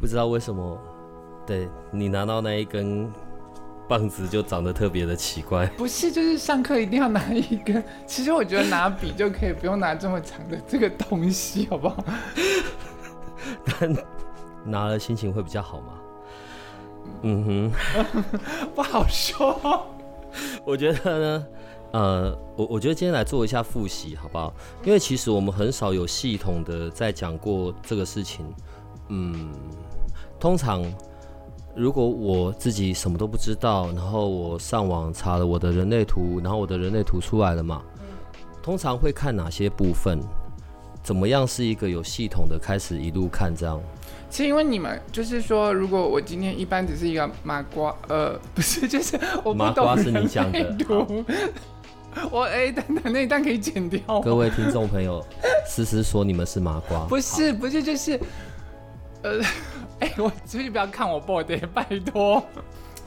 不知道为什么，对你拿到那一根棒子就长得特别的奇怪。不是，就是上课一定要拿一根。其实我觉得拿笔就可以，不用拿这么长的这个东西，好不好？但拿了心情会比较好吗？嗯哼，不好说。我觉得呢，呃，我我觉得今天来做一下复习，好不好？因为其实我们很少有系统的在讲过这个事情。嗯。通常，如果我自己什么都不知道，然后我上网查了我的人类图，然后我的人类图出来了嘛，通常会看哪些部分？怎么样是一个有系统的开始一路看这样？是因为你们就是说，如果我今天一般只是一个麻瓜，呃，不是，就是我麻瓜是你讲的，我哎，等等，那一段可以剪掉。各位听众朋友，思思说你们是麻瓜，不是，不是，就是，呃。哎，我出去不要看我 body，拜托。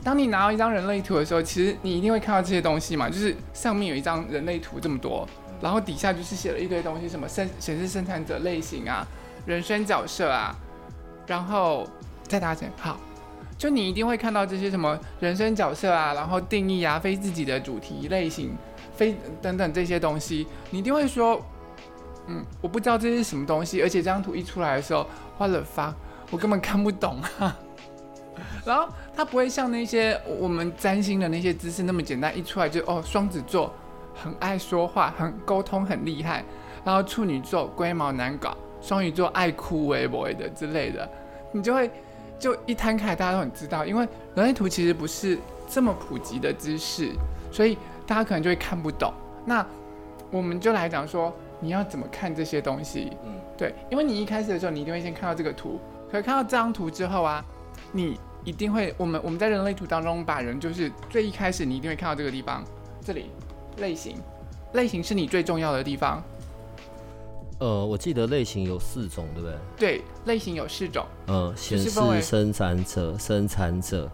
当你拿到一张人类图的时候，其实你一定会看到这些东西嘛，就是上面有一张人类图这么多，然后底下就是写了一堆东西，什么生显示生产者类型啊，人生角色啊，然后再大家好，就你一定会看到这些什么人生角色啊，然后定义啊，非自己的主题类型，非等等这些东西，你一定会说，嗯，我不知道这是什么东西，而且这张图一出来的时候，花了发。我根本看不懂啊，然后它不会像那些我们占星的那些知识那么简单，一出来就哦，双子座很爱说话，很沟通很厉害，然后处女座龟毛难搞，双鱼座爱哭为博的之类的，你就会就一摊开，大家都很知道，因为人类图其实不是这么普及的知识，所以大家可能就会看不懂。那我们就来讲说，你要怎么看这些东西？嗯，对，因为你一开始的时候，你一定会先看到这个图。可看到这张图之后啊，你一定会，我们我们在人类图当中把人就是最一开始你一定会看到这个地方，这里类型，类型是你最重要的地方。呃，我记得类型有四种，对不对？对，类型有四种。呃，显示生产者、生产者、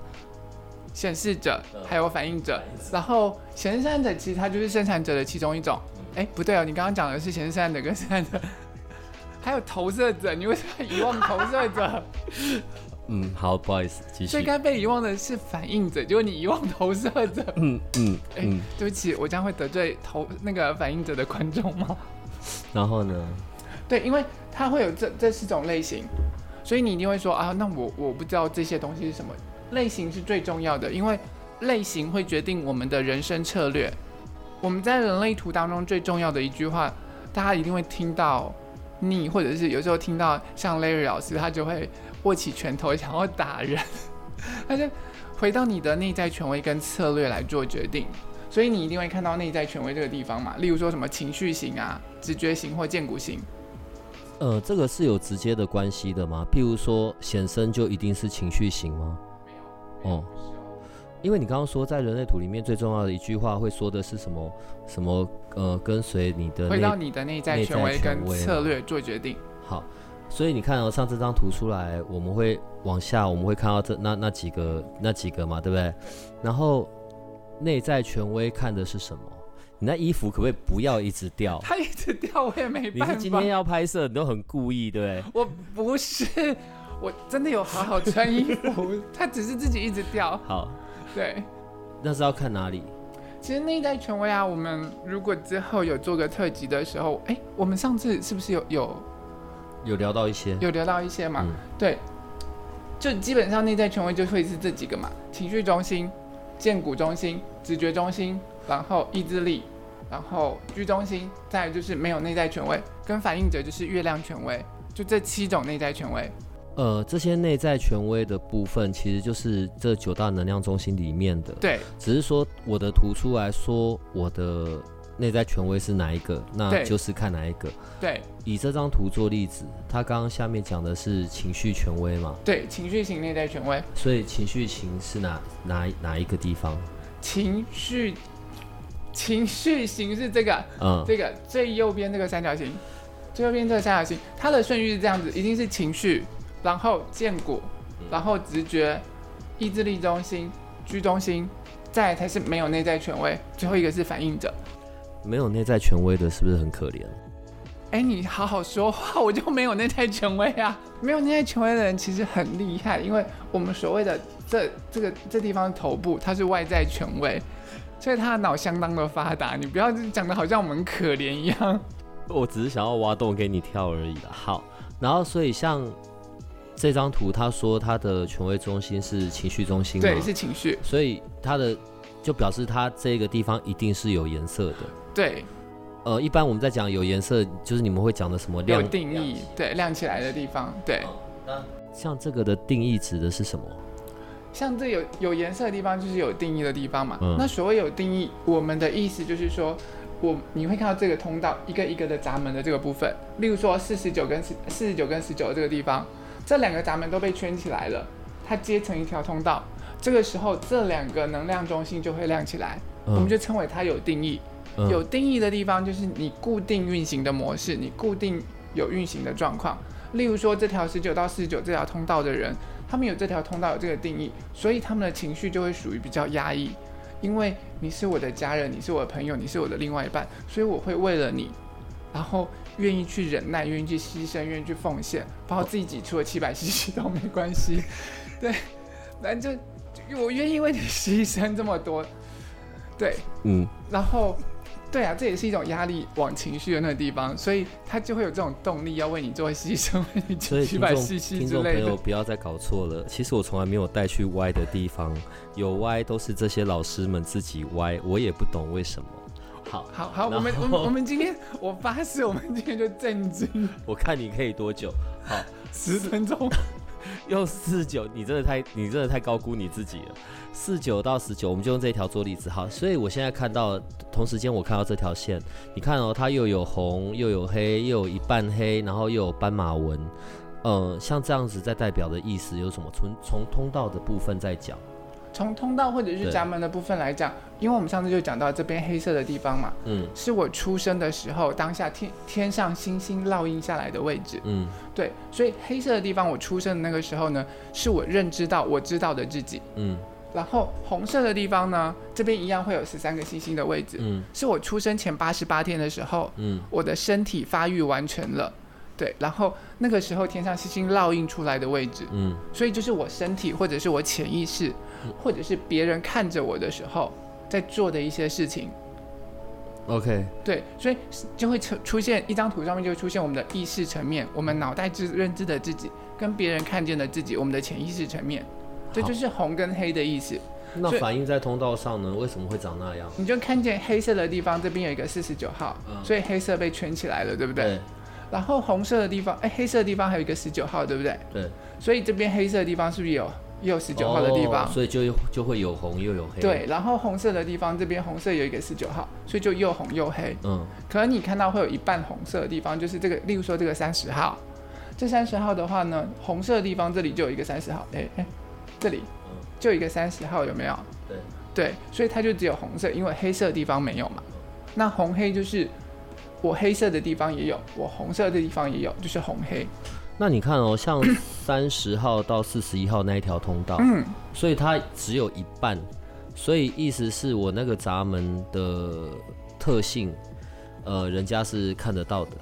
显示者，还有反应者。然后显示生产者其实它就是生产者的其中一种。哎，不对哦，你刚刚讲的是显示生产者跟生产者。还有投射者，你为什么遗忘投射者？嗯，好，不好意思，继续。最该被遗忘的是反应者，就是你遗忘投射者。嗯嗯，哎，对不起，我将会得罪投那个反应者的观众吗？然后呢？对，因为它会有这这四种类型，所以你一定会说啊，那我我不知道这些东西是什么类型是最重要的，因为类型会决定我们的人生策略。我们在人类图当中最重要的一句话，大家一定会听到。你或者是有时候听到像 Larry 老师，他就会握起拳头想要打人，他就回到你的内在权威跟策略来做决定，所以你一定会看到内在权威这个地方嘛。例如说什么情绪型啊、直觉型或荐骨型。呃，这个是有直接的关系的吗？譬如说显身就一定是情绪型吗？没有。哦。因为你刚刚说在人类图里面最重要的一句话会说的是什么？什么？呃，跟随你的，回到你的内在权威跟策略做决定。好，所以你看哦，上这张图出来，我们会往下，我们会看到这那那几个那几个嘛，对不对？然后内在权威看的是什么？你那衣服可不可以不要一直掉？它一直掉，我也没办法。你是今天要拍摄，你都很故意，对不对？我不是，我真的有好好穿衣服，它只是自己一直掉。好。对，那是要看哪里？其实内在权威啊，我们如果之后有做个特辑的时候，哎，我们上次是不是有有有聊到一些？有聊到一些嘛？对，就基本上内在权威就会是这几个嘛：情绪中心、荐骨中心、直觉中心，然后意志力，然后居中心，再就是没有内在权威，跟反应者就是月亮权威，就这七种内在权威。呃，这些内在权威的部分，其实就是这九大能量中心里面的。对，只是说我的图出来说，我的内在权威是哪一个，那就是看哪一个。对以这张图做例子，他刚刚下面讲的是情绪权威嘛，对，情绪型内在权威，所以情绪型是哪哪哪一个地方？情绪情绪型是这个嗯，这个最右边这个三角形，最右边这个三角形，它的顺序是这样子，一定是情绪，然后剑骨，然后直觉，意志力中心，居中心，再才是没有内在权威，最后一个是反应者。没有内在权威的，是不是很可怜？哎，你好好说话，我就没有内在权威啊。没有内在权威的人其实很厉害，因为我们所谓的这这个这地方头部，它是外在权威，所以他的脑相当的发达。你不要讲的好像我们很可怜一样。我只是想要挖洞给你跳而已啦。好，然后所以像这张图，他说他的权威中心是情绪中心，对，是情绪。所以他的就表示他这个地方一定是有颜色的。对，呃，一般我们在讲有颜色，就是你们会讲的什么亮有亮定义，对，亮起来的地方，对。像这个的定义指的是什么？像这有有颜色的地方，就是有定义的地方嘛。嗯那所谓有定义，我们的意思就是说，我你会看到这个通道一个一个的闸门的这个部分，例如说四十九跟四四十九跟十九这个地方，这两个闸门都被圈起来了，它接成一条通道。这个时候，这两个能量中心就会亮起来，我们就称为它有定义。嗯有定义的地方就是你固定运行的模式，你固定有运行的状况。例如说，这条十九到四十九这条通道的人，他们有这条通道有这个定义，所以他们的情绪就会属于比较压抑。因为你是我的家人，你是我的朋友，你是我的另外一半，所以我会为了你，然后愿意去忍耐，愿意去牺牲，愿意去奉献，把我自己挤出了七百 CC 都没关系。对，反正就我愿意为你牺牲这么多。对，嗯，然后，对啊，这也是一种压力往情绪的那个地方，所以他就会有这种动力要为你做牺牲，为你所以七百听众 CC 听众朋之类的友。不要再搞错了，其实我从来没有带去歪的地方，有歪都是这些老师们自己歪，我也不懂为什么。好，好好，我们我们我们今天，我发誓，我们今天就震惊 我看你可以多久？好，十分钟。用四九，你真的太你真的太高估你自己了。四九到十九，我们就用这一条做例子。好，所以我现在看到，同时间我看到这条线，你看哦，它又有红，又有黑，又有一半黑，然后又有斑马纹。呃，像这样子在代表的意思有什么？从从通道的部分在讲，从通道或者是闸门的部分来讲，因为我们上次就讲到这边黑色的地方嘛，嗯。是我出生的时候当下天天上星星烙印下来的位置。嗯。对，所以黑色的地方我出生的那个时候呢，是我认知到我知道的自己。嗯。然后红色的地方呢，这边一样会有十三个星星的位置，嗯。是我出生前八十八天的时候，嗯。我的身体发育完成了。对，然后那个时候天上星星烙印出来的位置，嗯。所以就是我身体或者是我潜意识，或者是别人看着我的时候在做的一些事情。，OK，对，所以就会出出现一张图上面就会出现我们的意识层面，我们脑袋知认知的自己跟别人看见的自己，我们的潜意识层面，这就是红跟黑的意思。那反映在通道上呢？为什么会长那样？你就看见黑色的地方，这边有一个四十九号，嗯所以黑色被圈起来了，对不对？然后红色的地方，哎，黑色的地方还有一个十九号，对不对？对，所以这边黑色的地方是不是有也有十九号的地方？哦所以就就会有红又有黑。，对，然后红色的地方这边红色有一个十九号，所以就又红又黑。嗯可能你看到会有一半红色的地方，就是这个，例如说这个三十号，这三十号的话呢，红色的地方这里就有一个三十号，哎哎，这里就有一个三十号，有没有？对对，所以它就只有红色，因为黑色的地方没有嘛。那红黑就是我黑色的地方也有，我红色的地方也有，就是红黑。那你看哦，像三十号到四十一号那一条通道，嗯，所以它只有一半，所以意思是我那个闸门的特性，呃，人家是看得到的，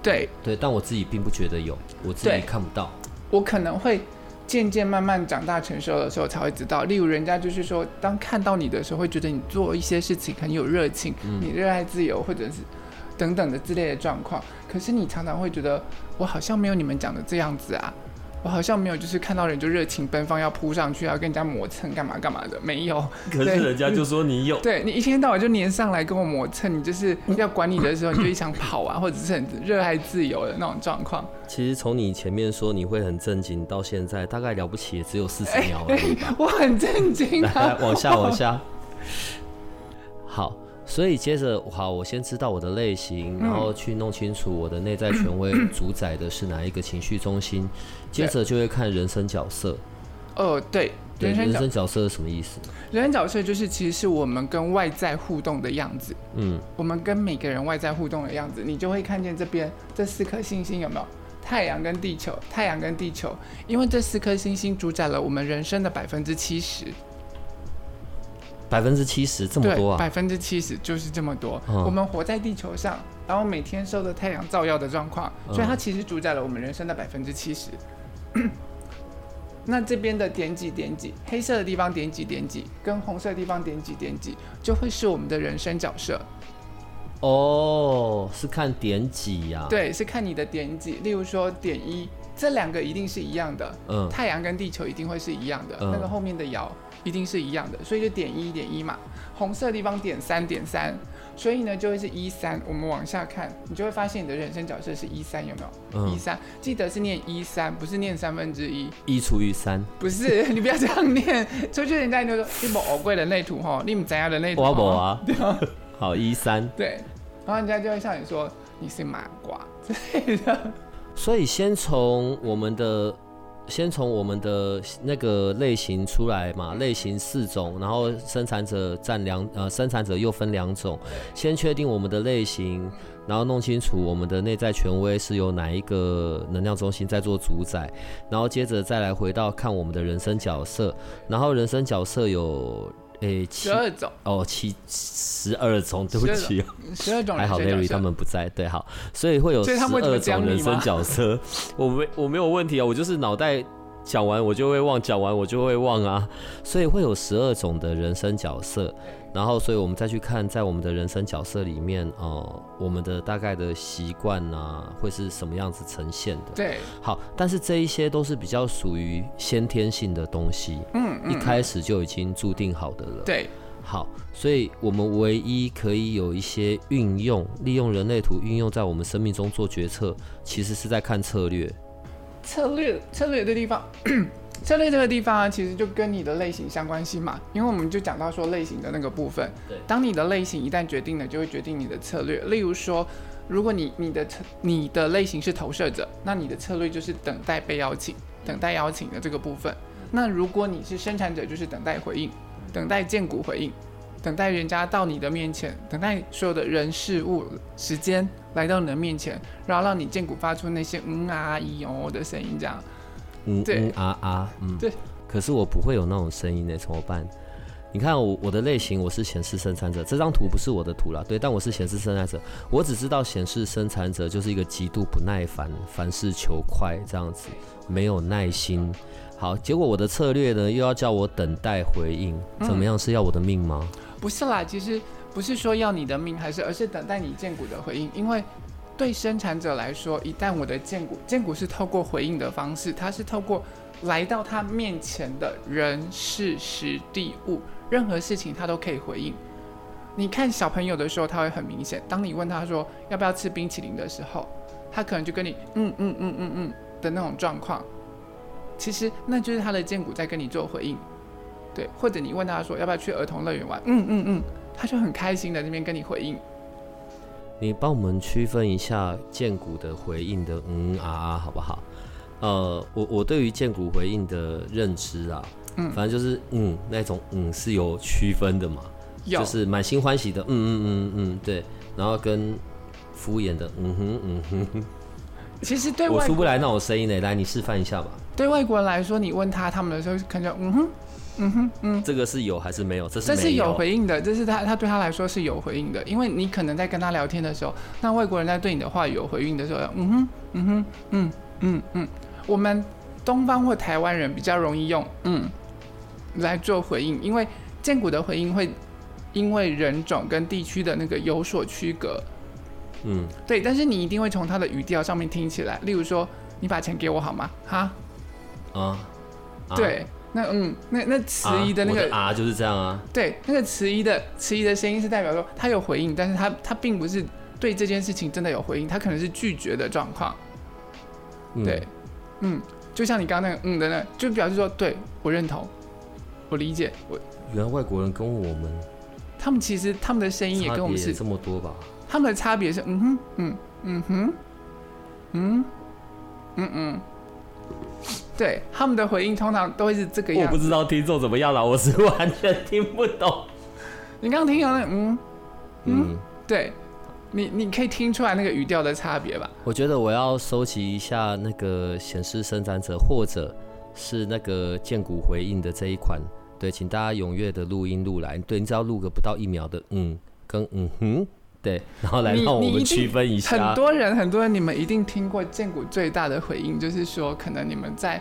对对，但我自己并不觉得有，我自己看不到。我可能会渐渐慢慢长大成熟的时候才会知道。例如，人家就是说，当看到你的时候，会觉得你做一些事情很有热情，嗯你热爱自由，或者是等等的之类的状况。可是你常常会觉得，我好像没有你们讲的这样子啊。我好像没有，就是看到人就热情奔放，要扑上去，要跟人家磨蹭，干嘛干嘛的，没有。可是人家就说你有，对你一天到晚就黏上来跟我磨蹭，你就是要管你的时候，你就一想跑啊，或者是很热爱自由的那种状况。其实从你前面说你会很正经到现在，大概了不起也只有四十秒而已吧。我很震惊来啊来，！往下往下。好，所以接着，好，我先知道我的类型，然后去弄清楚我的内在权威主宰的是哪一个情绪中心，接着就会看人生角色。哦，对，对，人生角人生角色是什么意思？人生角色就是其实是我们跟外在互动的样子，嗯，我们跟每个人外在互动的样子，你就会看见这边这四颗星星有没有？太阳跟地球，太阳跟地球，因为这四颗星星主宰了我们人生的百分之七十，百分之七十这么多，啊？百分之七十就是这么多。嗯我们活在地球上，然后每天受的太阳照耀的状况，嗯所以它其实主宰了我们人生的百分之七十。那这边的点几点几，黑色的地方点几点几，跟红色的地方点几点几，就会是我们的人生角色。哦，是看点几呀？，对，是看你的点几。例如说点一，这两个一定是一样的，嗯，太阳跟地球一定会是一样的，嗯那个后面的爻一定是一样的，所以就点一点一嘛。红色的地方点三点三，所以呢就会是一三。我们往下看，你就会发现你的人生角色是一三，有没有？一嗯，三，记得是念一三，不是念三分之一，一除以三，不是，你不要这样念。出去人家就说你某偶贵人类图哈，你们怎样人类图？我某。啊，好一三，对，然后人家就会向你说你是麻瓜之类的。所以先从我们的。先从我们的那个类型出来嘛，类型四种，然后生产者占两呃，生产者又分两种，先确定我们的类型，然后弄清楚我们的内在权威是由哪一个能量中心在做主宰，然后接着再来回到看我们的人生角色，然后人生角色有十二种，哦七十二种，对不起，十二种还好人生 Larry 角色他们不在，对，好，所以会有十二种人生角色，我没我没有问题啊，我就是脑袋讲完我就会忘，讲完我就会忘啊，所以会有十二种的人生角色，然后所以我们再去看在我们的人生角色里面，哦、我们的大概的习惯啊会是什么样子呈现的。对，好，但是这一些都是比较属于先天性的东西，嗯嗯，一开始就已经注定好的了。对，好，所以我们唯一可以有一些运用，利用人类图运用在我们生命中做决策，其实是在看策略。策略策略的地方，策略这个地方啊，其实就跟你的类型相关系嘛，因为我们就讲到说类型的那个部分。对当你的类型一旦决定了，就会决定你的策略。例如说，如果你你的策你的类型是投射者，那你的策略就是等待被邀请，等待邀请的这个部分。那如果你是生产者，就是等待回应，等待见骨回应，等待人家到你的面前，等待所有的人事物时间来到你的面前，然后让你见骨发出那些嗯啊咦哦的声音，这样。嗯对嗯啊啊嗯，对。可是我不会有那种声音呢，怎么办？你看我我的类型，我是显示生产者，这张图不是我的图啦，对，但我是显示生产者，我只知道显示生产者就是一个极度不耐烦，凡事求快这样子，没有耐心。好，结果我的策略呢，又要叫我等待回应，怎么样？是要我的命吗？不是啦，其实不是说要你的命，还是而是等待你荐股的回应，因为对生产者来说，一旦我的荐股，荐股是透过回应的方式，它是透过来到他面前的人事时地物，任何事情他都可以回应。你看小朋友的时候，他会很明显，当你问他说要不要吃冰淇淋的时候，他可能就跟你嗯嗯嗯嗯嗯的那种状况，其实那就是他的荐股在跟你做回应。对，或者你问他说要不要去儿童乐园玩，嗯嗯嗯，他就很开心的那边跟你回应。你帮我们区分一下剑骨的回应的嗯啊啊好不好？呃，我我对于剑骨回应的认知啊，嗯。反正就是嗯那种嗯是有区分的嘛，就是满心欢喜的嗯嗯嗯嗯对，然后跟敷衍的嗯哼嗯哼，其实对外我出不来那种声音呢，来你示范一下吧，对外国人来说，你问他他们的时候，可能就嗯哼嗯哼嗯，这个是有还是没有？这是这是有回应的，这是他他对他来说是有回应的，因为你可能在跟他聊天的时候，那外国人在对你的话有回应的时候，嗯哼嗯哼嗯嗯嗯，我们东方或台湾人比较容易用嗯来做回应，因为建股的回应会因为人种跟地区的那个有所区隔，嗯对，但是你一定会从他的语调上面听起来，例如说你把钱给我好吗？哈，啊，啊对，那嗯那那迟疑的那个啊就是这样啊，对，那个迟疑的迟疑的声音是代表说他有回应，但是他他并不是对这件事情真的有回应，他可能是拒绝的状况。嗯对，嗯，就像你刚刚那个嗯的那，就表示说对我认同，我理解，我原来外国人跟我们他们其实他们的声音也跟我们是这么多吧？他们的差别是，嗯哼，嗯嗯哼，嗯嗯嗯，对，他们的回应通常都会是这个样子。我不知道听众怎么样了，我是完全听不懂。你刚刚听到那，嗯，嗯，对，你你可以听出来那个语调的差别吧？我觉得我要收集一下那个显示生产者，或者是那个剑骨回应的这一款。对，请大家踊跃的录音录来。对，你只要录个不到一秒的，嗯，跟嗯哼，对，然后来你让我们区分一下很。多人，很多人，你们一定听过建谷最大的回应，就是说，可能你们在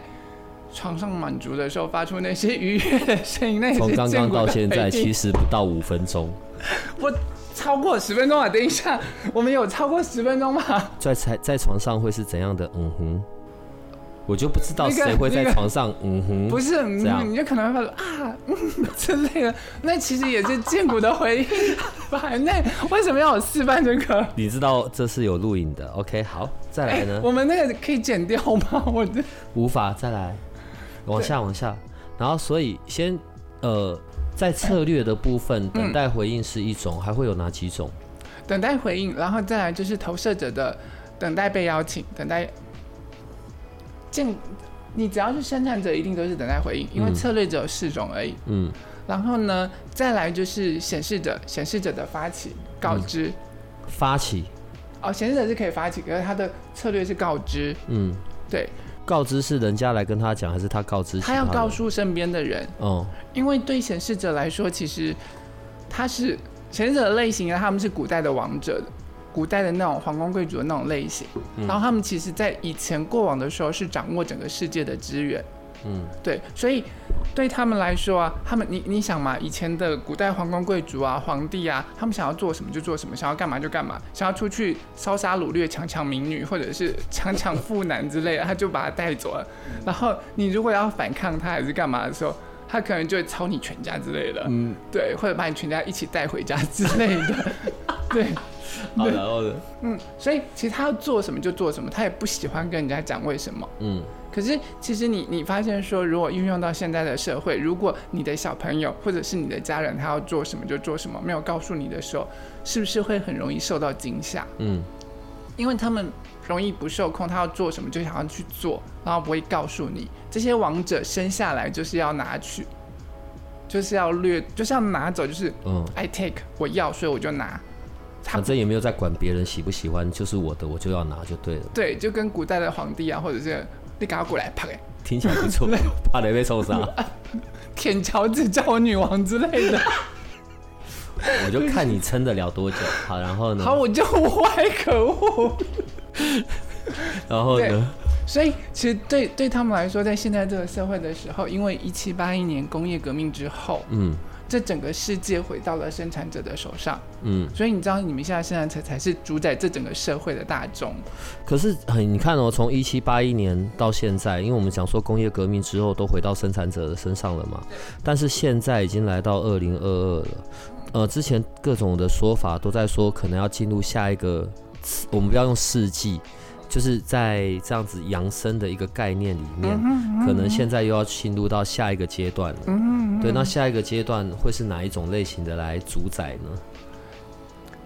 床上满足的时候发出那些愉悦的声音，那也从刚刚到现在，其实不到五分钟，我超过十分钟啊！等一下，我们有超过十分钟吗？在在在床上会是怎样的？嗯哼，我就不知道谁会在那个床上。嗯哼，不是，这样你你就可能会发啊，嗯 之类的，那其实也是剑骨的回应吧？那为什么要我示范这个？你知道这是有录影的。OK，好，再来呢？我们那个可以剪掉吗？我的无法再来，往下往下，然后所以先呃，在策略的部分，等待回应是一种，还会有哪几种？等待回应，然后再来就是投射者的等待被邀请，等待剑。你只要是生产者，一定都是等待回应，因为嗯。策略只有四种而已。嗯，然后呢，再来就是显示者，显示者的发起告知。发起，哦，显示者是可以发起，可是他的策略是告知。嗯，对，告知是人家来跟他讲，还是他告知其他要告诉身边的人，哦，因为对显示者来说，其实他是显示者的类型啊，他们是古代的王者，古代的那种皇宫贵族的那种类型。嗯然后他们其实在以前过往的时候是掌握整个世界的资源，嗯对，所以对他们来说啊，他们你你想嘛，以前的古代皇宫贵族啊、皇帝啊，他们想要做什么就做什么，想要干嘛就干嘛，想要出去烧杀掳掠、强抢民女，或者是强抢妇男之类的，他就把他带走了。然后你如果要反抗他还是干嘛的时候，他可能就会抄你全家之类的，嗯，对，或者把你全家一起带回家之类的，对。好，然后呢？嗯，所以其实他要做什么就做什么，他也不喜欢跟人家讲为什么。嗯可是其实你你发现说，如果运用到现在的社会，如果你的小朋友或者是你的家人他要做什么就做什么，没有告诉你的时候，是不是会很容易受到惊吓？嗯因为他们容易不受控，他要做什么就想要去做，然后不会告诉你。这些王者生下来就是要拿去，就是要掠，就是要拿走，就是嗯，I take，我要，所以我就拿。他反正也没有在管别人喜不喜欢，就是我的，我就要拿就对了。对，就跟古代的皇帝啊，或者是你赶快过来啪，听起来不错，怕雷被受伤，舔乔治叫我女王之类的。我就看你撑得了多久。好，然后呢？好，我就歪，可恶。然后呢？所以其实对对他们来说，在现在这个社会的时候，因为一七八一年工业革命之后，嗯这整个世界回到了生产者的手上，嗯。所以你知道，你们现在生产者才是主宰这整个社会的大众。可是很，你看哦，从一七八一年到现在，因为我们讲说工业革命之后都回到生产者的身上了嘛，但是现在已经来到二零二二了。呃，之前各种的说法都在说，可能要进入下一个，我们不要用世纪，就是在这样子扬升的一个概念里面，可能现在又要进入到下一个阶段了。对，那下一个阶段会是哪一种类型的来主宰呢？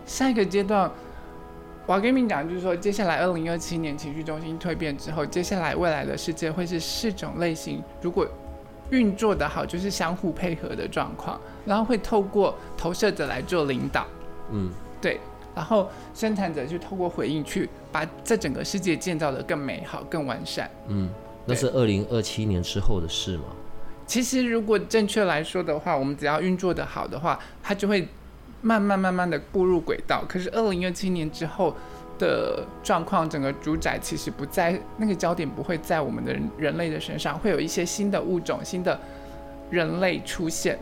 下一个阶段，我要跟你们讲，就是说，接下来二零二七年情绪中心蜕变之后，接下来未来的世界会是四种类型，如果运作的好，就是相互配合的状况，然后会透过投射者来做领导，嗯对，然后生产者就透过回应去把这整个世界建造的更美好、更完善。嗯，那是二零二七年之后的事吗？其实，如果正确来说的话，我们只要运作的好的话，它就会慢慢慢慢的步入轨道。可是，二零二七年之后的状况，整个主宰其实不在那个焦点，不会在我们的人人类的身上，会有一些新的物种、新的人类出现，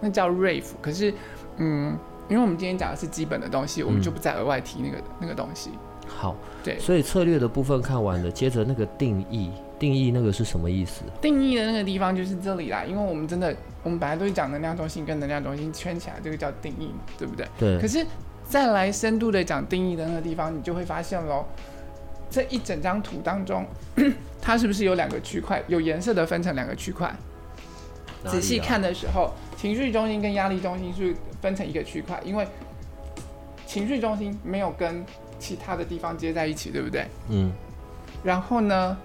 那叫 rave。可是，嗯，因为我们今天讲的是基本的东西，我们就不再额外提那个那个东西。好，对所以策略的部分看完了，接着那个定义，定义那个是什么意思？定义的那个地方就是这里啦，因为我们真的，我们本来都是讲能量中心跟能量中心圈起来，这个叫定义嘛，对不对？对可，是再来深度的讲定义的那个地方，你就会发现喽，这一整张图当中，它是不是有两个区块，有颜色的分成两个区块？仔细看的时候，情绪中心跟压力中心是分成一个区块，因为情绪中心没有跟其他的地方接在一起，对不对？嗯，然后呢，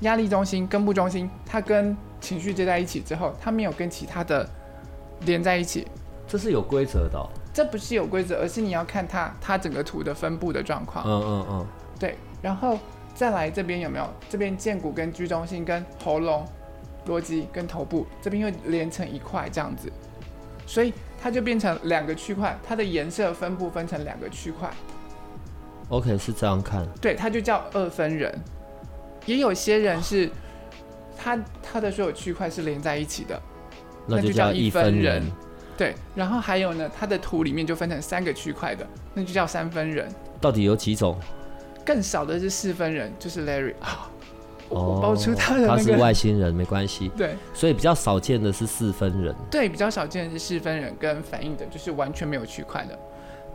压力中心、根部中心，它跟情绪接在一起之后，它没有跟其他的连在一起。这是有规则的哦、这不是有规则，而是你要看它它整个图的分布的状况。嗯嗯嗯，对，然后再来这边有没有？这边剑骨跟居中心跟喉咙、逻辑跟头部这边又连成一块这样子，所以它就变成两个区块，它的颜色分布分成两个区块。OK 是这样看，对，它就叫二分人。也有些人是，他他的所有区块是连在一起的，那那就叫一分分人对。然后还有呢，它的图里面就分成三个区块的，那就叫三分人。到底有几种？更少的是四分人，就是 Larry 啊，哦，爆出他的他是，外星人，没关系。对所以比较少见的是四分人，对，比较少见的是四分人跟反应的，就是完全没有区块的。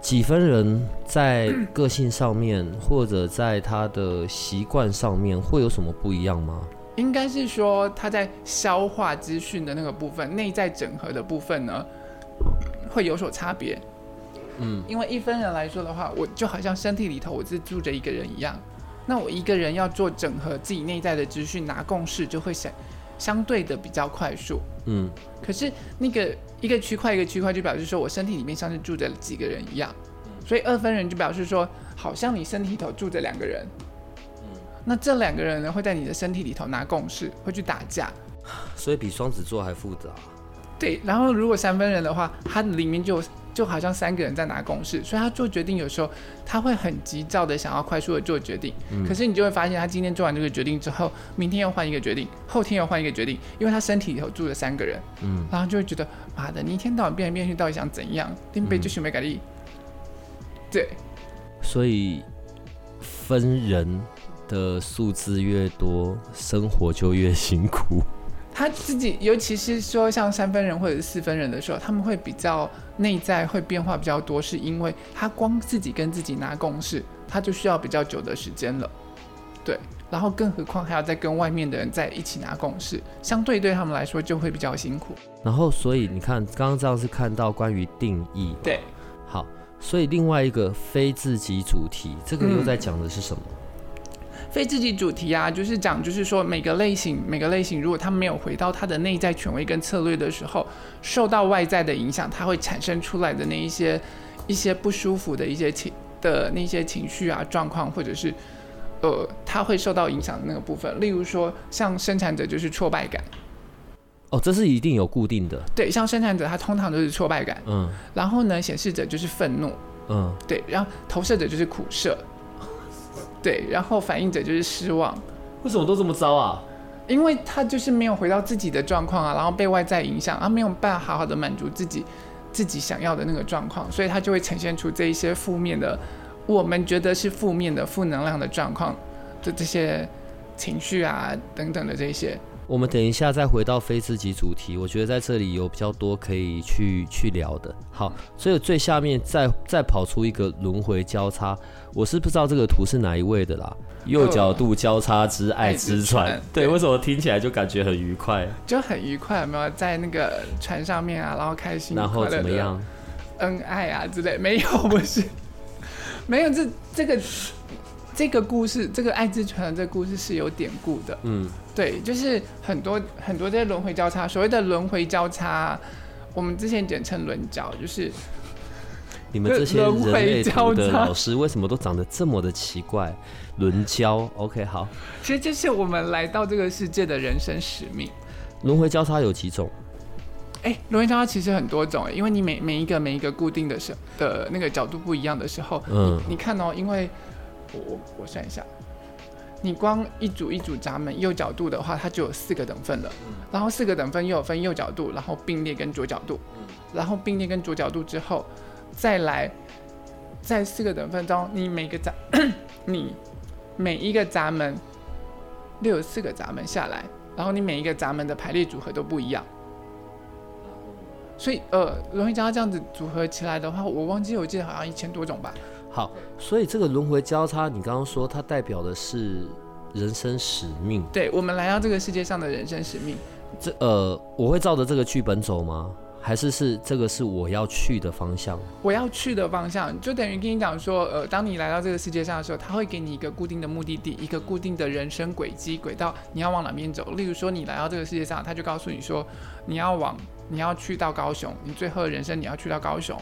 几分人在个性上面或者在他的习惯上面会有什么不一样吗？应该是说他在消化资讯的那个部分，内在整合的部分呢，会有所差别。嗯，因为一分人来说的话，我就好像身体里头我是住着一个人一样，那我一个人要做整合自己内在的资讯，拿共识就会相相对的比较快速。嗯，可是那个一个区块一个区块，就表示说我身体里面像是住着几个人一样，所以二分人就表示说，好像你身体里头住着两个人。嗯那这两个人呢，会在你的身体里头拿共识，会去打架。所以比双子座还复杂。对，然后如果三分人的话，它里面就就好像三个人在拿公式，所以他做决定有时候他会很急躁的想要快速的做决定。可是你就会发现，他今天做完这个决定之后，明天又换一个决定，后天又换一个决定，因为他身体里头住了三个人，嗯，然后就会觉得妈的，你一天到晚变来变去，到底想怎样？林北就是没改力。对，所以分人的数字越多，生活就越辛苦。他自己，尤其是说像三分人或者是四分人的时候，他们会比较内在会变化比较多，是因为他光自己跟自己拿共识，他就需要比较久的时间了。对，然后更何况还要再跟外面的人在一起拿共识，相对对他们来说就会比较辛苦。然后，所以你看，刚刚这样是看到关于定义。对，好，所以另外一个非自己主题，这个又嗯在讲的是什么？非自己主题啊，就是讲，就是说每个类型，每个类型，如果他没有回到他的内在权威跟策略的时候，受到外在的影响，他会产生出来的那一些一些不舒服的一些情的那些情绪啊状况，或者是呃，他会受到影响的那个部分。例如说，像生产者就是挫败感，哦，这是一定有固定的。对，像生产者他通常都是挫败感，嗯。然后呢，显示者就是愤怒，嗯，对，然后投射者就是苦涩，对，然后反应者就是失望。为什么都这么糟啊？因为他就是没有回到自己的状况啊，然后被外在影响，他，没有办法好好的满足自己自己想要的那个状况，所以他就会呈现出这一些负面的，我们觉得是负面的、负能量的状况的这些情绪啊等等的这些。我们等一下再回到非自己主题，我觉得在这里有比较多可以去去聊的。好，所以最下面再再跑出一个轮回交叉，我是不知道这个图是哪一位的啦。右角度交叉之爱之船，对，对为什么听起来就感觉很愉快？就很愉快，有没有在那个船上面啊，然后开心，然后怎么样？恩爱啊之类，没有，不是，没有这这个这个故事，这个爱之船的这个故事是有典故的。嗯，对，就是很多很多这些轮回交叉，所谓的轮回交叉，我们之前简称轮交，就是你们这些 轮回人类图的交叉老师为什么都长得这么的奇怪？轮交，OK，好，其实这是我们来到这个世界的人生使命。轮回交叉有几种？哎，轮回交叉其实很多种，因为你每每一个每一个固定的时的那个角度不一样的时候，嗯你看哦，因为我我我算一下，你光一组一组闸门右角度的话，它就有四个等份了，然后四个等份又有分右角度，然后并列跟左角度，然后并列跟左角度之后，再来在四个等份中，你每个闸 你每一个闸门六有四个闸门下来，然后你每一个闸门的排列组合都不一样。所以，呃，容易将它这样子组合起来的话，我忘记，我记得好像一千多种吧。好，所以这个轮回交叉，你刚刚说它代表的是人生使命，对我们来到这个世界上的人生使命。这呃，我会照着这个剧本走吗？还是是这个是我要去的方向？我要去的方向，就等于跟你讲说，呃，当你来到这个世界上的时候，他会给你一个固定的目的地，一个固定的人生轨迹轨道，你要往哪边走？例如说，你来到这个世界上，他就告诉你说，你要往，你要去到高雄，你最后的人生你要去到高雄。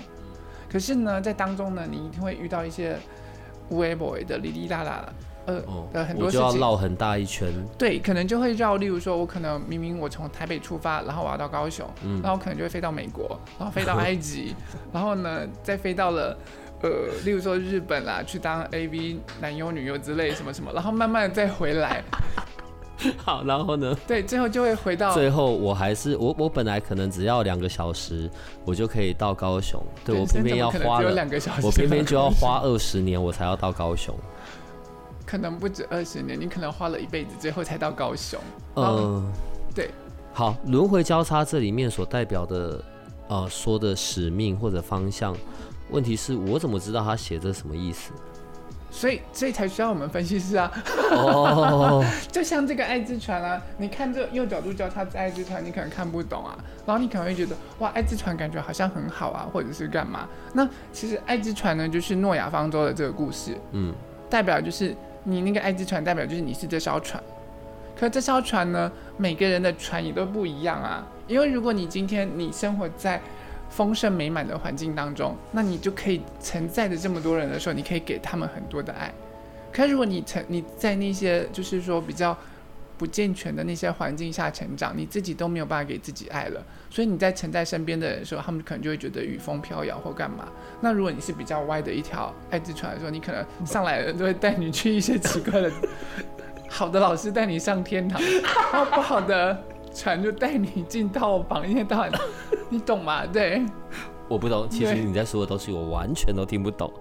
可是呢，在当中呢，你一定会遇到一些无为 boy 的哩哩啦啦的。呃的很多事情，我就要绕很大一圈。对，可能就会绕。例如说，我可能明明我从台北出发，然后我要到高雄，嗯，然后可能就会飞到美国，然后飞到埃及，然后呢，再飞到了呃，例如说日本啦，去当 AV 男优女优之类什么什么，然后慢慢再回来。好，然后呢？对，最后就会回到。最后我还是我我本来可能只要两个小时，我就可以到高雄。对我偏偏要花了两个小时，我偏偏就要花二十年，我才要到高雄。可能不止二十年，你可能花了一辈子，最后才到高雄。嗯，对。好，轮回交叉这里面所代表的，呃，说的使命或者方向，问题是我怎么知道他写这什么意思？所以，所以才需要我们分析师啊。哦。就像这个爱之船啊，你看这右角度交叉爱之船，你可能看不懂啊，然后你可能会觉得哇，爱之船感觉好像很好啊，或者是干嘛？那其实爱之船呢，就是诺亚方舟的这个故事，嗯，代表就是。你那个爱之船代表就是你是这艘船，可这艘船呢，每个人的船也都不一样啊。因为如果你今天你生活在丰盛美满的环境当中，那你就可以承载着这么多人的时候，你可以给他们很多的爱。可如果你成你在那些就是说比较。不健全的那些环境下成长，你自己都没有办法给自己爱了，所以你在承载身边的人的时候，他们可能就会觉得雨风飘摇或干嘛。那如果你是比较歪的一条爱之船的时候，你可能上来的人都会带你去一些奇怪的，好的老师带你上天堂，然后不好的船就带你进套房，一天到晚，你懂吗？对，我不懂，其实你在说的东西我完全都听不懂，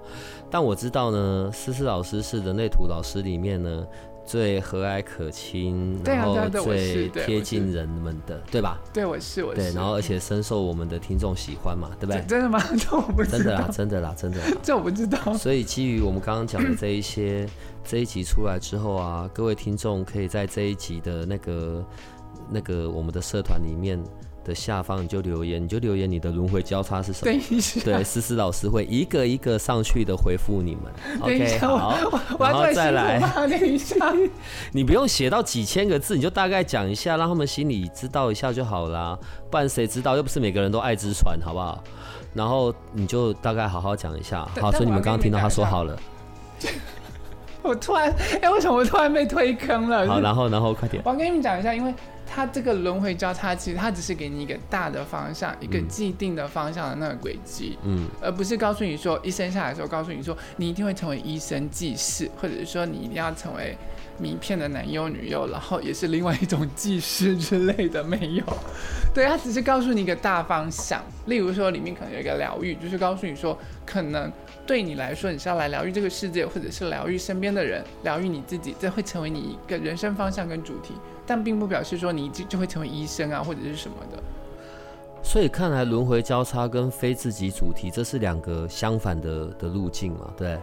但我知道呢，思思老师是人类图老师里面呢。最和蔼可亲，然后最贴近人们的，对吧？对，我是我。对，然后而且深受我们的听众喜欢嘛，对不对？真的吗？这我不知道。真的啦，真的啦，真的。这我不知道。所以基于我们刚刚讲的这一些，这一集出来之后啊，各位听众可以在这一集的那个那个我们的社团里面。的下方你就留言，你就留言你的轮回交叉是什么？对，思思老师会一个一个上去的回复你们。OK，好，然后再来。等一下，你不用写到几千个字，你就大概讲一下，让他们心里知道一下就好啦。不然谁知道？又不是每个人都爱之船，好不好？然后你就大概好好讲一下。好，所以你们刚刚听到他说好了。我突然，哎，为什么我突然被推坑了？好，然后，然后快点。我要跟你们讲一下，因为。它这个轮回交叉，其实它只是给你一个大的方向，一个既定的方向的那个轨迹，嗯，而不是告诉你说一生下来的时候告诉你说你一定会成为医生、技师，或者是说你一定要成为名片的男优、女优，然后也是另外一种技师之类的，没有。对，它只是告诉你一个大方向。例如说，里面可能有一个疗愈，就是告诉你说，可能对你来说，你是要来疗愈这个世界，或者是疗愈身边的人，疗愈你自己，这会成为你一个人生方向跟主题。但并不表示说你就就会成为医生啊，或者是什么的。所以看来轮回交叉跟非自己主题，这是两个相反的的路径嘛？对。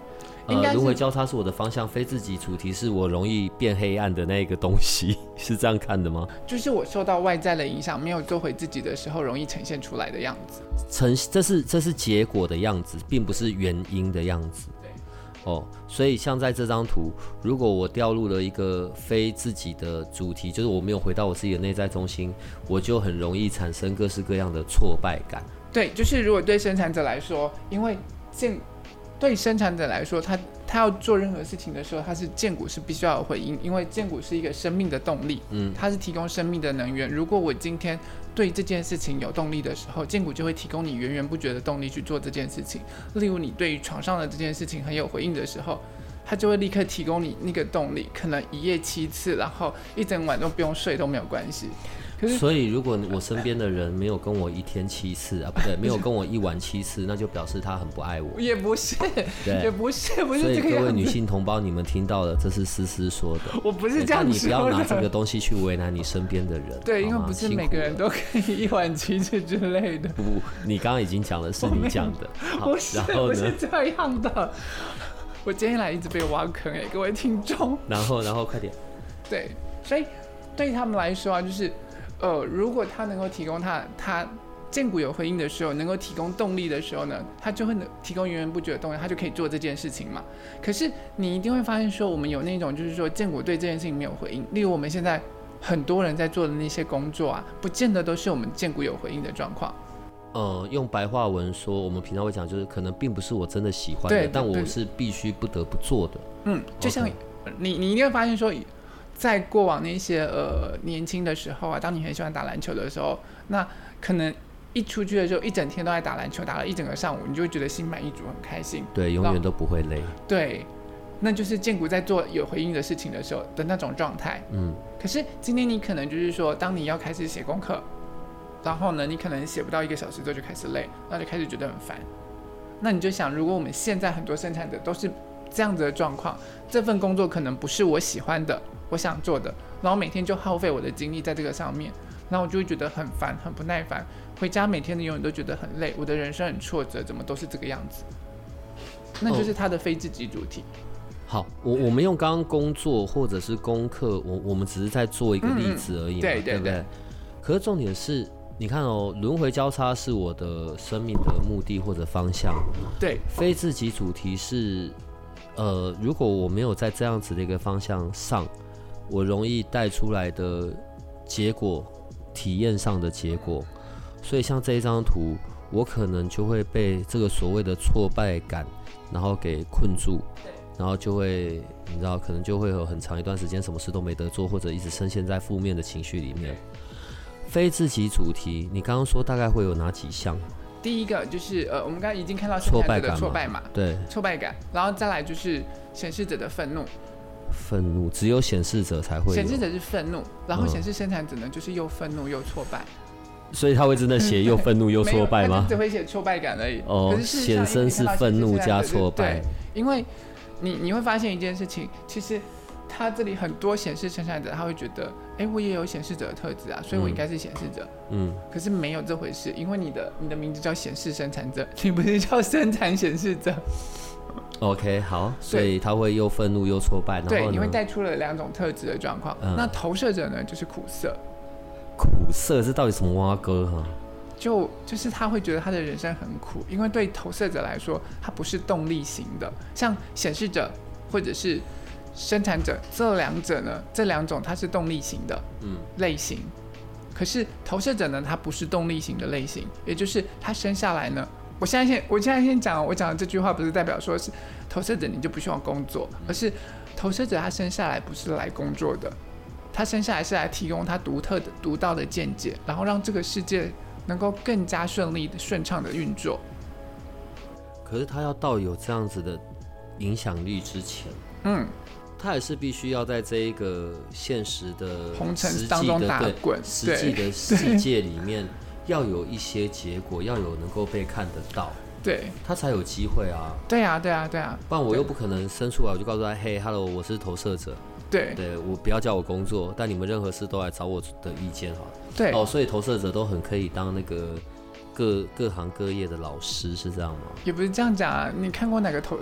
呃，轮回交叉是我的方向，非自己主题是我容易变黑暗的那个东西，是这样看的吗？就是我受到外在的影响，没有做回自己的时候，容易呈现出来的样子。呈这是这是结果的样子，并不是原因的样子。哦，所以像在这张图，如果我掉入了一个非自己的主题，就是我没有回到我自己的内在中心，我就很容易产生各式各样的挫败感。对，就是如果对生产者来说，因为这。对生产者来说，他他要做任何事情的时候，他是建骨是必须要有回应，因为建骨是一个生命的动力，嗯，它是提供生命的能源。如果我今天对这件事情有动力的时候，建骨就会提供你源源不绝的动力去做这件事情。例如，你对于床上的这件事情很有回应的时候，它就会立刻提供你那个动力，可能一夜七次，然后一整晚都不用睡都没有关系。所以，如果我身边的人没有跟我一天七次啊，不对，没有跟我一晚七次，那就表示他很不爱我。也不是，也不是，不是所以各位女性同胞，你们听到了，这是思思说的。我不是这样你不要拿这个东西去为难你身边的人。对，因为不是每个人都可以一晚七次之类的。不，你刚刚已经讲了，是你讲的。不是，不是这样的。我今天来一直被挖坑哎，各位听众。然后，然后快点。对，所以对他们来说啊，就是呃，如果他能够提供他他建股有回应的时候，能够提供动力的时候呢，他就会能提供源源不绝的动力，他就可以做这件事情嘛。可是你一定会发现说，我们有那种就是说建股对这件事情没有回应，例如我们现在很多人在做的那些工作啊，不见得都是我们建股有回应的状况。呃，用白话文说，我们平常会讲，就是可能并不是我真的喜欢的，但我是必须不得不做的。嗯，就像你，你一定会发现说，在过往那些呃年轻的时候啊，当你很喜欢打篮球的时候，那可能一出去的时候，一整天都在打篮球，打了一整个上午，你就会觉得心满意足，很开心。对，永远都不会累。对，那就是建谷在做有回应的事情的时候的那种状态。嗯，可是今天你可能就是说，当你要开始写功课，然后呢，你可能写不到一个小时之后就开始累，那就开始觉得很烦。那你就想，如果我们现在很多生产者都是这样子的状况，这份工作可能不是我喜欢的，我想做的，然后每天就耗费我的精力在这个上面，然后我就会觉得很烦，很不耐烦，回家每天的永远都觉得很累，我的人生很挫折，怎么都是这个样子？那就是他的非自己主题。好，我我们用刚刚工作或者是功课，我我们只是在做一个例子而已嘛，对对不对对？可是重点是，你看哦，轮回交叉是我的生命的目的或者方向，对，非自己主题是，呃，如果我没有在这样子的一个方向上，我容易带出来的结果，体验上的结果，所以像这一张图，我可能就会被这个所谓的挫败感，然后给困住，然后就会，你知道，可能就会有很长一段时间什么事都没得做，或者一直深陷在负面的情绪里面。非自己主题，你刚刚说大概会有哪几项？第一个就是呃，我们刚刚已经看到生产者的挫败感嘛对，挫败感，然后再来就是显示者的愤怒，愤怒，只有显示者才会显示者是愤怒，然后嗯。显示生产者呢就是又愤怒又挫败，所以他会真的写又愤怒又挫败吗？只会写挫败感而已。哦显身是愤怒加挫败。对，因为你你会发现一件事情，其实他这里很多显示生产者他会觉得，哎，我也有显示者的特质啊，所以我应该是显示者。嗯，可是没有这回事，因为你的你的名字叫显示生产者，你不是叫生产显示者。OK，好，所以他会又愤怒又挫败，然对，后呢？你会带出了两种特质的状况。嗯那投射者呢，就是苦涩，苦涩是到底什么蛙哥哈？就就是他会觉得他的人生很苦，因为对投射者来说，他不是动力型的，像显示者或者是生产者这两者呢，这两种它是动力型的嗯，类型。可是投射者呢，它不是动力型的类型，也就是他生下来呢，我现在先我现在先讲，我讲的这句话不是代表说是投射者你就不需要工作，而是投射者他生下来不是来工作的，他生下来是来提供他独特的独到的见解，然后让这个世界能够更加顺利的顺畅的运作。可是他要到有这样子的影响力之前，嗯，他也是必须要在这一个现实的红尘实际当中的对打滚，实际的世界里面，要有一些结果，要有能够被看得到，对。他才有机会啊。对啊对啊对啊，不然我又不可能生出来，我就告诉他，嘿，hello，我是投射者，对。对我不要叫我工作，但你们任何事都来找我的意见好了。对。哦，所以投射者都很可以当那个各各行各业的老师，是这样吗？也不是这样讲啊，你看过哪个投？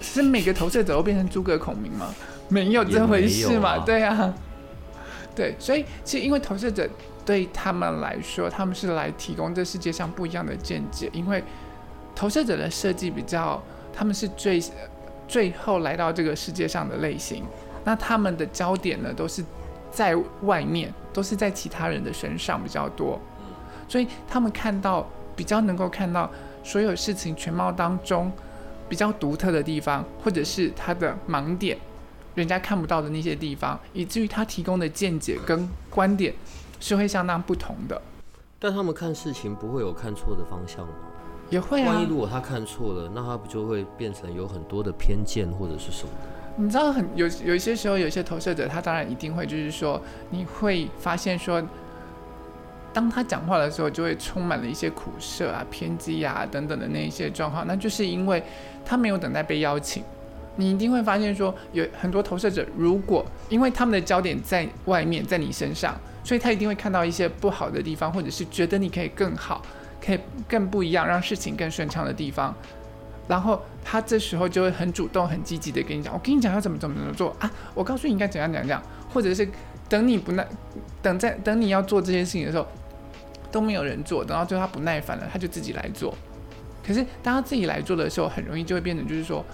是每个投射者都变成诸葛孔明吗？没有这回事嘛，对啊，对，所以其实因为投射者对他们来说，他们是来提供这世界上不一样的见解，因为投射者的设计比较，他们是最最后来到这个世界上的类型，那他们的焦点呢都是在外面，都是在其他人的身上比较多，所以他们看到比较能够看到所有事情全貌当中比较独特的地方，或者是他的盲点，人家看不到的那些地方，以至于他提供的见解跟观点是会相当不同的。但他们看事情不会有看错的方向吗？也会啊万一，如果他看错了，那他不就会变成有很多的偏见或者是什么？你知道很有有一些时候，有一些投射者，他当然一定会就是说，你会发现说，当他讲话的时候，就会充满了一些苦涩啊、偏激啊等等的那一些状况，那就是因为他没有等待被邀请。你一定会发现说，有很多投射者，如果因为他们的焦点在外面，在你身上，所以他一定会看到一些不好的地方，或者是觉得你可以更好，可以更不一样，让事情更顺畅的地方。然后他这时候就会很主动、很积极的跟你讲，我跟你讲要怎么怎么怎么做啊，我告诉你应该怎样怎样怎样，或者是等你不耐，等在等你要做这些事情的时候，都没有人做，等到最后他不耐烦了，他就自己来做。可是当他自己来做的时候，很容易就会变成就是说，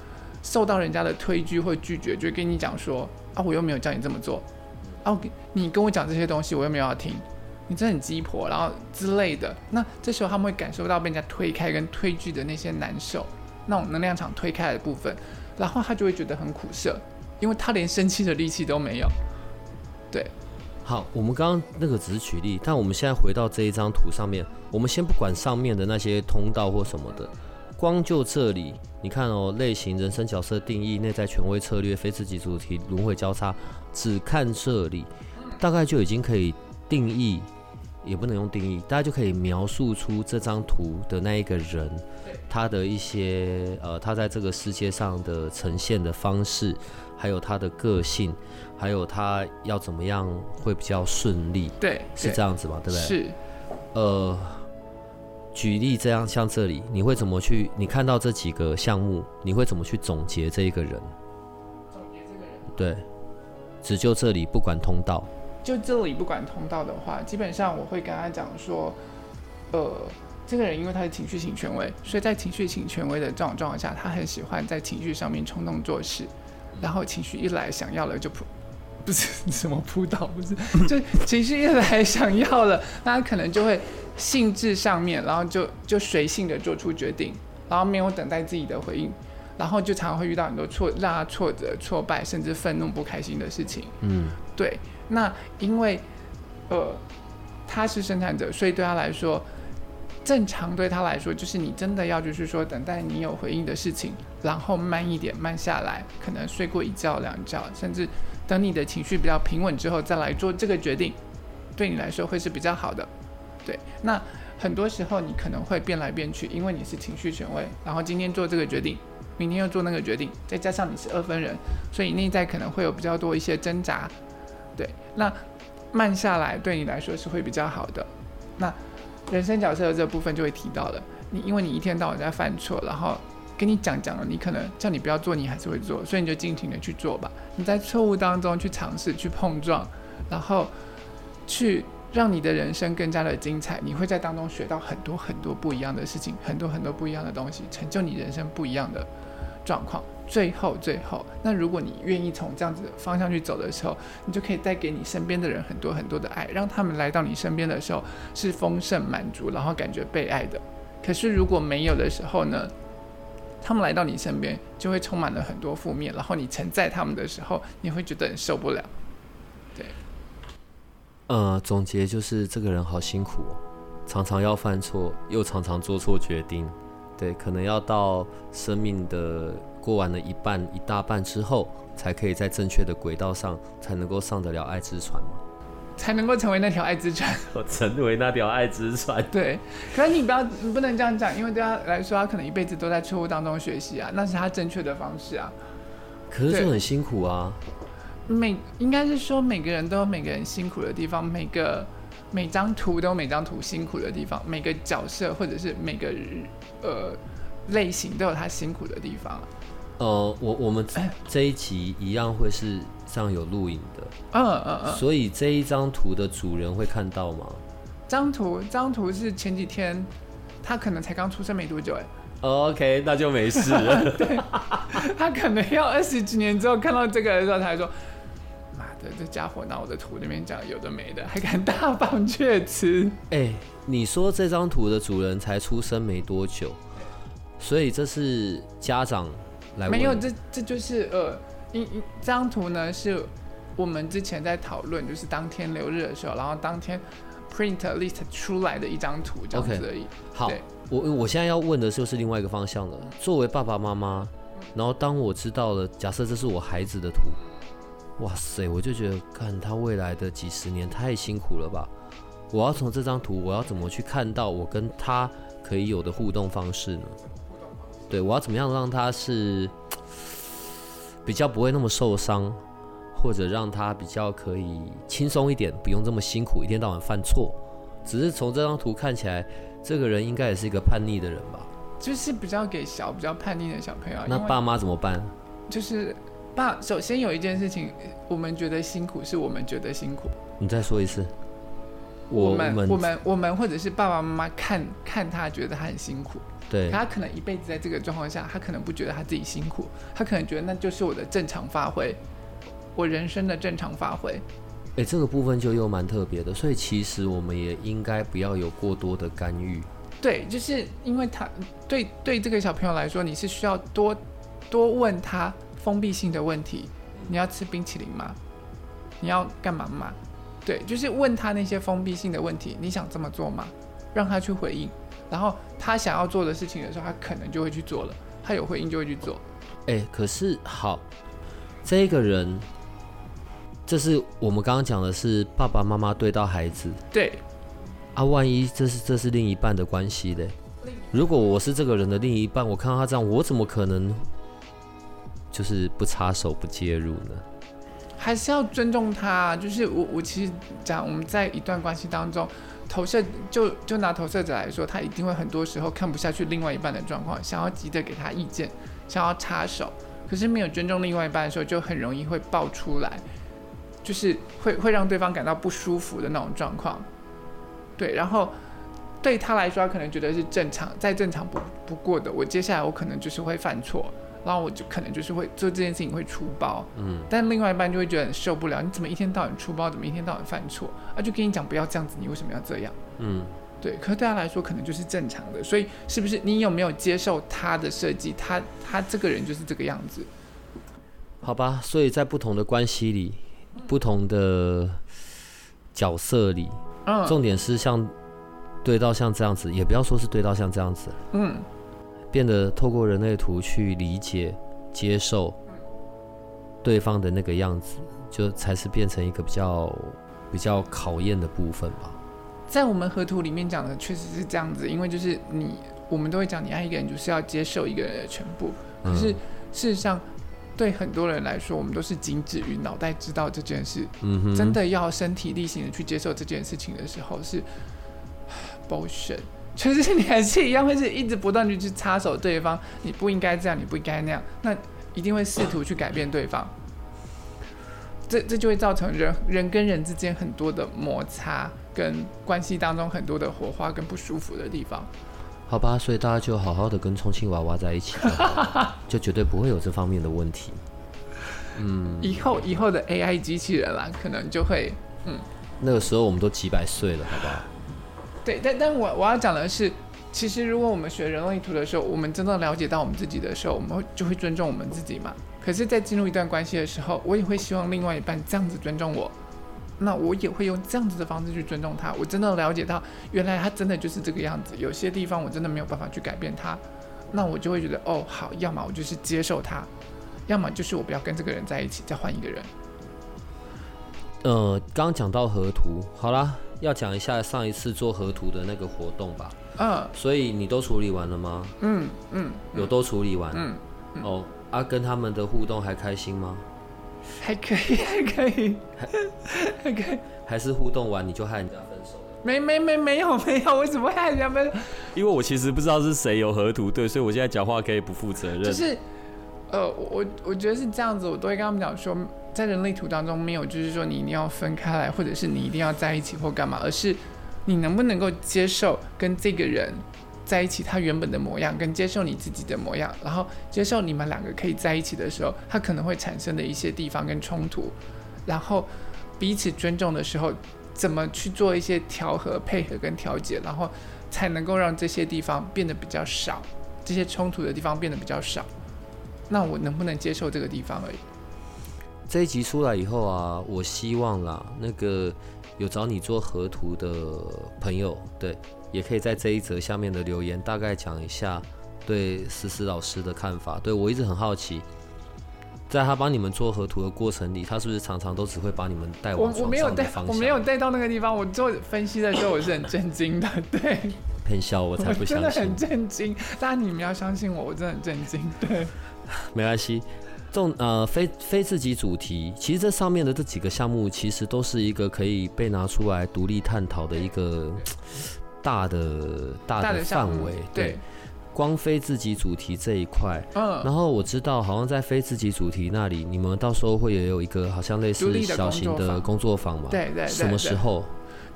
受到人家的推拒或拒绝，就会跟你讲说啊，我又没有叫你这么做，啊，你跟我讲这些东西，我又没有要听，你真的很鸡婆，然后之类的。那这时候他们会感受到被人家推开跟推拒的那些难受，那种能量场推开的部分，然后他就会觉得很苦涩，因为他连生气的力气都没有。好，我们刚刚那个只是举例，但我们现在回到这一张图上面，我们先不管上面的那些通道或什么的，光就这里，你看哦，类型、人生角色定义、内在权威策略、非自己主题、轮回交叉，只看这里，大概就已经可以定义，也不能用定义，大家就可以描述出这张图的那一个人，他的一些呃，他在这个世界上的呈现的方式，还有他的个性。还有他要怎么样会比较顺利？对，是这样子嘛？对不对？是。呃，举例这样，像这里，你会怎么去？你看到这几个项目，你会怎么去总结这一个人？总结这个人？对，只就这里，不管通道。就这里不管通道的话，基本上我会跟他讲说，呃，这个人因为他是情绪型权威，所以在情绪型权威的这种状况下，他很喜欢在情绪上面冲动做事，然后情绪一来想要了就扑。不是什么扑倒，不是，就情绪越来想要了，那他可能就会性质上面，然后就就随性的做出决定，然后没有等待自己的回应，然后就常常会遇到很多挫，让他挫折、挫败，甚至愤怒、不开心的事情。嗯，对。那因为呃他是生产者，所以对他来说，正常对他来说就是你真的要就是说等待你有回应的事情，然后慢一点，慢下来，可能睡过一觉两觉，甚至。等你的情绪比较平稳之后，再来做这个决定，对你来说会是比较好的。对，那很多时候你可能会变来变去，因为你是情绪权威，然后今天做这个决定，明天又做那个决定，再加上你是二分人，所以内在可能会有比较多一些挣扎。对，那慢下来对你来说是会比较好的。那人生角色的这部分就会提到了，你因为你一天到晚在犯错，然后。跟你讲讲了，你可能叫你不要做，你还是会做，所以你就尽情的去做吧。你在错误当中去尝试、去碰撞，然后去让你的人生更加的精彩。你会在当中学到很多很多不一样的事情，很多很多不一样的东西，成就你人生不一样的状况。最后，最后，那如果你愿意从这样子的方向去走的时候，你就可以带给你身边的人很多很多的爱，让他们来到你身边的时候是丰盛满足，然后感觉被爱的。可是如果没有的时候呢？他们来到你身边，就会充满了很多负面，然后你承载他们的时候，你会觉得很受不了。对，呃，总结就是这个人好辛苦哦，常常要犯错，又常常做错决定。对，可能要到生命的过完了一半、一大半之后，才可以在正确的轨道上，才能够上得了爱之船。才能够成为那条爱之船，我成为那条爱之船。对，可是你不要，你不能这样讲，因为对他来说，他可能一辈子都在错误当中学习啊，那是他正确的方式啊。可是就很辛苦啊。每应该是说，每个人都有每个人辛苦的地方，每个每张图都有每张图辛苦的地方，每个角色或者是每个呃类型都有他辛苦的地方。呃，我我们这一集一样会是上有录影的，嗯嗯嗯，所以这一张图的主人会看到吗？张图张图是前几天，他可能才刚出生没多久，哎，OK，那就没事了。对，他可能要二十几年之后看到这个的时候，他说：“妈的，这家伙拿我的图里面讲有的没的，还敢大放厥词。”哎，你说这张图的主人才出生没多久，所以这是家长。没有，这这就是呃，一一张图呢，是我们之前在讨论，就是当天留日的时候，然后当天 print list 出来的一张图这样子而已。好，我我现在要问的就是另外一个方向了。作为爸爸妈妈，然后当我知道了，假设这是我孩子的图，哇塞，我就觉得看他未来的几十年太辛苦了吧？我要从这张图，我要怎么去看到我跟他可以有的互动方式呢？对，我要怎么样让他是 比较不会那么受伤，或者让他比较可以轻松一点，不用这么辛苦，一天到晚犯错。只是从这张图看起来，这个人应该也是一个叛逆的人吧？就是比较给小、比较叛逆的小朋友。那爸妈怎么办？就是爸，首先有一件事情，我们觉得辛苦，是我们觉得辛苦。你再说一次。我们我们我们或者是爸爸妈妈看看他，觉得他很辛苦。对。他可能一辈子在这个状况下，他可能不觉得他自己辛苦，他可能觉得那就是我的正常发挥，我人生的正常发挥。哎，这个部分就又蛮特别的，所以其实我们也应该不要有过多的干预。对，就是因为他对对这个小朋友来说，你是需要多多问他封闭性的问题。你要吃冰淇淋吗？你要干嘛吗？对，就是问他那些封闭性的问题。你想这么做吗？让他去回应，然后他想要做的事情的时候，他可能就会去做了。他有回应就会去做。哎，可是好，这个人，这是我们刚刚讲的是爸爸妈妈对到孩子。对。啊，万一这是这是另一半的关系嘞？如果我是这个人的另一半，我看到他这样，我怎么可能就是不插手不介入呢？还是要尊重他。就是我我其实讲我们在一段关系当中，投射就就拿投射者来说，他一定会很多时候看不下去另外一半的状况，想要急着给他意见，想要插手，可是没有尊重另外一半的时候，就很容易会爆出来，就是会会让对方感到不舒服的那种状况。对，然后对他来说，他可能觉得是正常，再正常不不过的。我接下来我可能就是会犯错，然后我就可能就是会做这件事情会出包。嗯，但另外一半就会觉得很受不了，你怎么一天到晚出包，怎么一天到晚犯错？啊，就跟你讲不要这样子，你为什么要这样？嗯，对。可是对他来说，可能就是正常的。所以是不是你有没有接受他的设计？他他这个人就是这个样子？好吧，所以在不同的关系里，不同的角色里。嗯重点是像对到像这样子，也不要说是对到像这样子，嗯，变得透过人类图去理解、接受对方的那个样子，就才是变成一个比较比较考验的部分吧。在我们河图里面讲的确实是这样子，因为就是你，我们都会讲，你爱一个人就是要接受一个人的全部。可是事实上。对很多人来说，我们都是仅止于脑袋知道这件事。嗯，真的要身体力行的去接受这件事情的时候，是 bullshit。就是你还是一样会是一直不断的去插手对方，你不应该这样，你不应该那样，那一定会试图去改变对方。这这就会造成人人跟人之间很多的摩擦，跟关系当中很多的火花跟不舒服的地方。好吧，所以大家就好好的跟充气娃娃在一起，就绝对不会有这方面的问题。嗯，以后以后的 AI 机器人啦，可能就会，嗯，那个时候我们都几百岁了，好不好？对，但但我我要讲的是，其实如果我们学人类图的时候，我们真的了解到我们自己的时候，我们会就会尊重我们自己嘛。可是，在进入一段关系的时候，我也会希望另外一半这样子尊重我。那我也会用这样子的方式去尊重他。我真的了解到，原来他真的就是这个样子。有些地方我真的没有办法去改变他，那我就会觉得，哦，好，要么我就是接受他，要么就是我不要跟这个人在一起，再换一个人。呃，刚讲到河图，好啦，要讲一下上一次做河图的那个活动吧。嗯。所以你都处理完了吗？嗯嗯。有都处理完。嗯。哦，啊，跟他们的互动还开心吗？还可以，还可以，还可以，还是互动完你就害人家分手了？没没没没有没有，我怎么会害人家分手？因为我其实不知道是谁有河图，对，所以我现在讲话可以不负责任。就是，呃，我我觉得是这样子，我都会跟他们讲说，在人类图当中没有，就是说你一定要分开来，或者是你一定要在一起或干嘛，而是你能不能够接受跟这个人。在一起，他原本的模样跟接受你自己的模样，然后接受你们两个可以在一起的时候，他可能会产生的一些地方跟冲突，然后彼此尊重的时候，怎么去做一些调和、配合跟调节，然后才能够让这些地方变得比较少，这些冲突的地方变得比较少。那我能不能接受这个地方而已？这一集出来以后啊，我希望啦，那个有找你做合图的朋友，对。也可以在这一则下面的留言，大概讲一下对思思老师的看法。对我一直很好奇，在他帮你们做合图的过程里，他是不是常常都只会把你们带往床上的方向？我没有带到那个地方。我做分析的时候，我是很震惊的。对，很笑我才不相信。真的很震惊，但你们要相信我，我真的很震惊。对，没关系。重呃非非自己主题，其实这上面的这几个项目，其实都是一个可以被拿出来独立探讨的一个。大的大的范围，对，光非自己主题这一块，嗯，然后我知道好像在非自己主题那里，你们到时候会也有一个好像类似小型的工作坊嘛？对对对什么时候？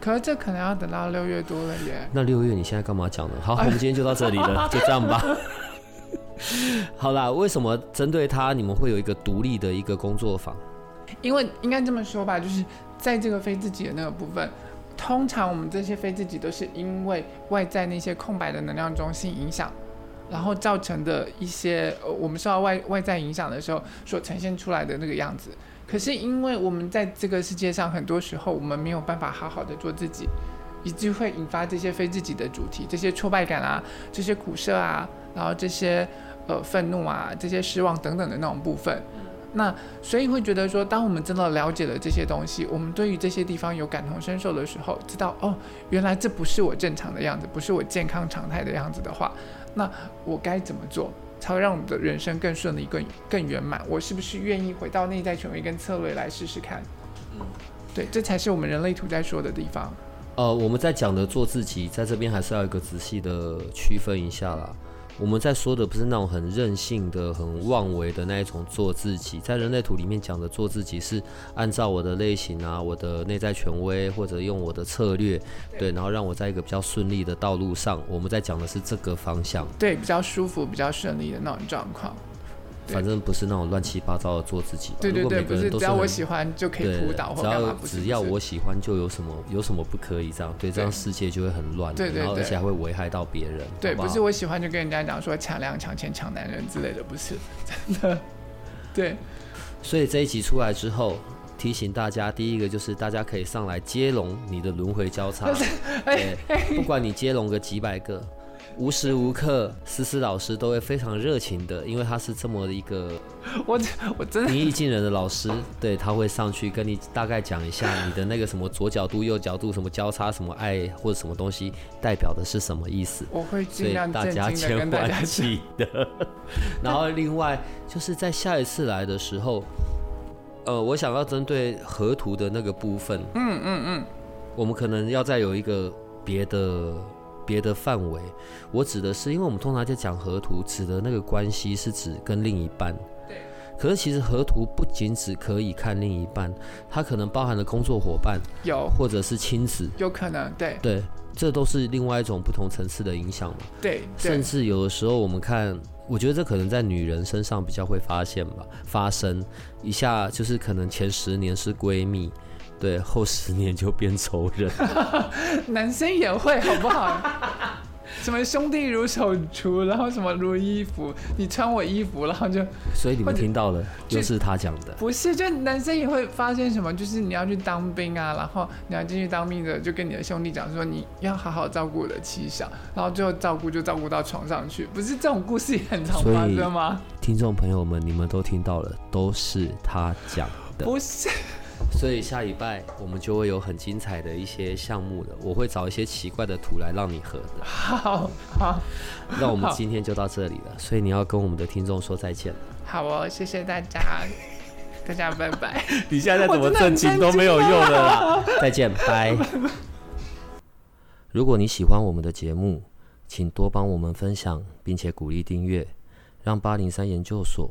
可是这可能要等到六月多了耶。那六月你现在干嘛讲呢？好，我们今天就到这里了，就这样吧。好啦，为什么针对他你们会有一个独立的一个工作坊？因为应该这么说吧，就是在这个非自己的那个部分，通常我们这些非自己都是因为外在那些空白的能量中心影响，然后造成的一些呃我们受到外外在影响的时候所呈现出来的那个样子。可是因为我们在这个世界上，很多时候我们没有办法好好的做自己，以至于会引发这些非自己的主题，这些挫败感啊，这些苦涩啊，然后这些呃愤怒啊，这些失望等等的那种部分。那所以会觉得说，当我们真的了解了这些东西，我们对于这些地方有感同身受的时候，知道哦，原来这不是我正常的样子，不是我健康常态的样子的话，那我该怎么做才会让我们的人生更顺利、更更圆满？我是不是愿意回到内在权威跟策略来试试看？嗯对，这才是我们人类图在说的地方。呃，我们在讲的做自己，在这边还是要一个仔细的区分一下啦。我们在说的不是那种很任性的、很妄为的那一种做自己，在人类图里面讲的做自己是按照我的类型啊、我的内在权威，或者用我的策略，对，然后让我在一个比较顺利的道路上。我们在讲的是这个方向，对，比较舒服、比较顺利的那种状况。对反正不是那种乱七八糟的做自己。对对对，如果每不是只要我喜欢就可以对扑倒，或只要干嘛？不是只要我喜欢，就有什么有什么不可以这样？对，这样世界就会很乱，然后而对对而且还会危害到别人。对，不是我喜欢就跟人家讲说抢粮、抢钱、抢男人之类的，不是 真的。对，所以这一集出来之后，提醒大家，第一个就是大家可以上来接龙你的轮回交叉，不管你接龙个几百个。无时无刻，思思老师都会非常热情的，因为他是这么的一个 我我真的平易近人的老师，对他会上去跟你大概讲一下你的那个什么左角度、右角度什么交叉、什么爱或者什么东西代表的是什么意思。我会尽量大家千。万 记得。然后另外就是在下一次来的时候，呃，我想要针对河图的那个部分，嗯嗯嗯，我们可能要再有一个别的别的范围。我指的是，因为我们通常在讲合图，指的那个关系是指跟另一半。对。可是其实河图不仅只可以看另一半，它可能包含了工作伙伴有或者是亲子，有可能，对对，这都是另外一种不同层次的影响嘛。对对，甚至有的时候我们看，我觉得这可能在女人身上比较会发现吧，发生一下就是可能前十年是闺蜜，对，后十年就变仇人。男生也会好不好？什么兄弟如手足，然后什么如衣服，你穿我衣服，然后就所以你们听到了，就是他讲的。不是，就男生也会发现什么，就是你要去当兵啊，然后你要进去当兵的，就跟你的兄弟讲说你要好好照顾我的妻小，然后最后照顾就照顾到床上去，不是这种故事也很常发生吗？听众朋友们，你们都听到了，都是他讲的。不是，所以下礼拜我们就会有很精彩的一些项目的，我会找一些奇怪的图来让你合的。好好那我们今天就到这里了，所以你要跟我们的听众说再见了。好哦，谢谢大家，大家拜拜。你现在怎么正经都没有用的啦。再见，拜。如果你喜欢我们的节目，请多帮我们分享，并且鼓励订阅，让八零三研究所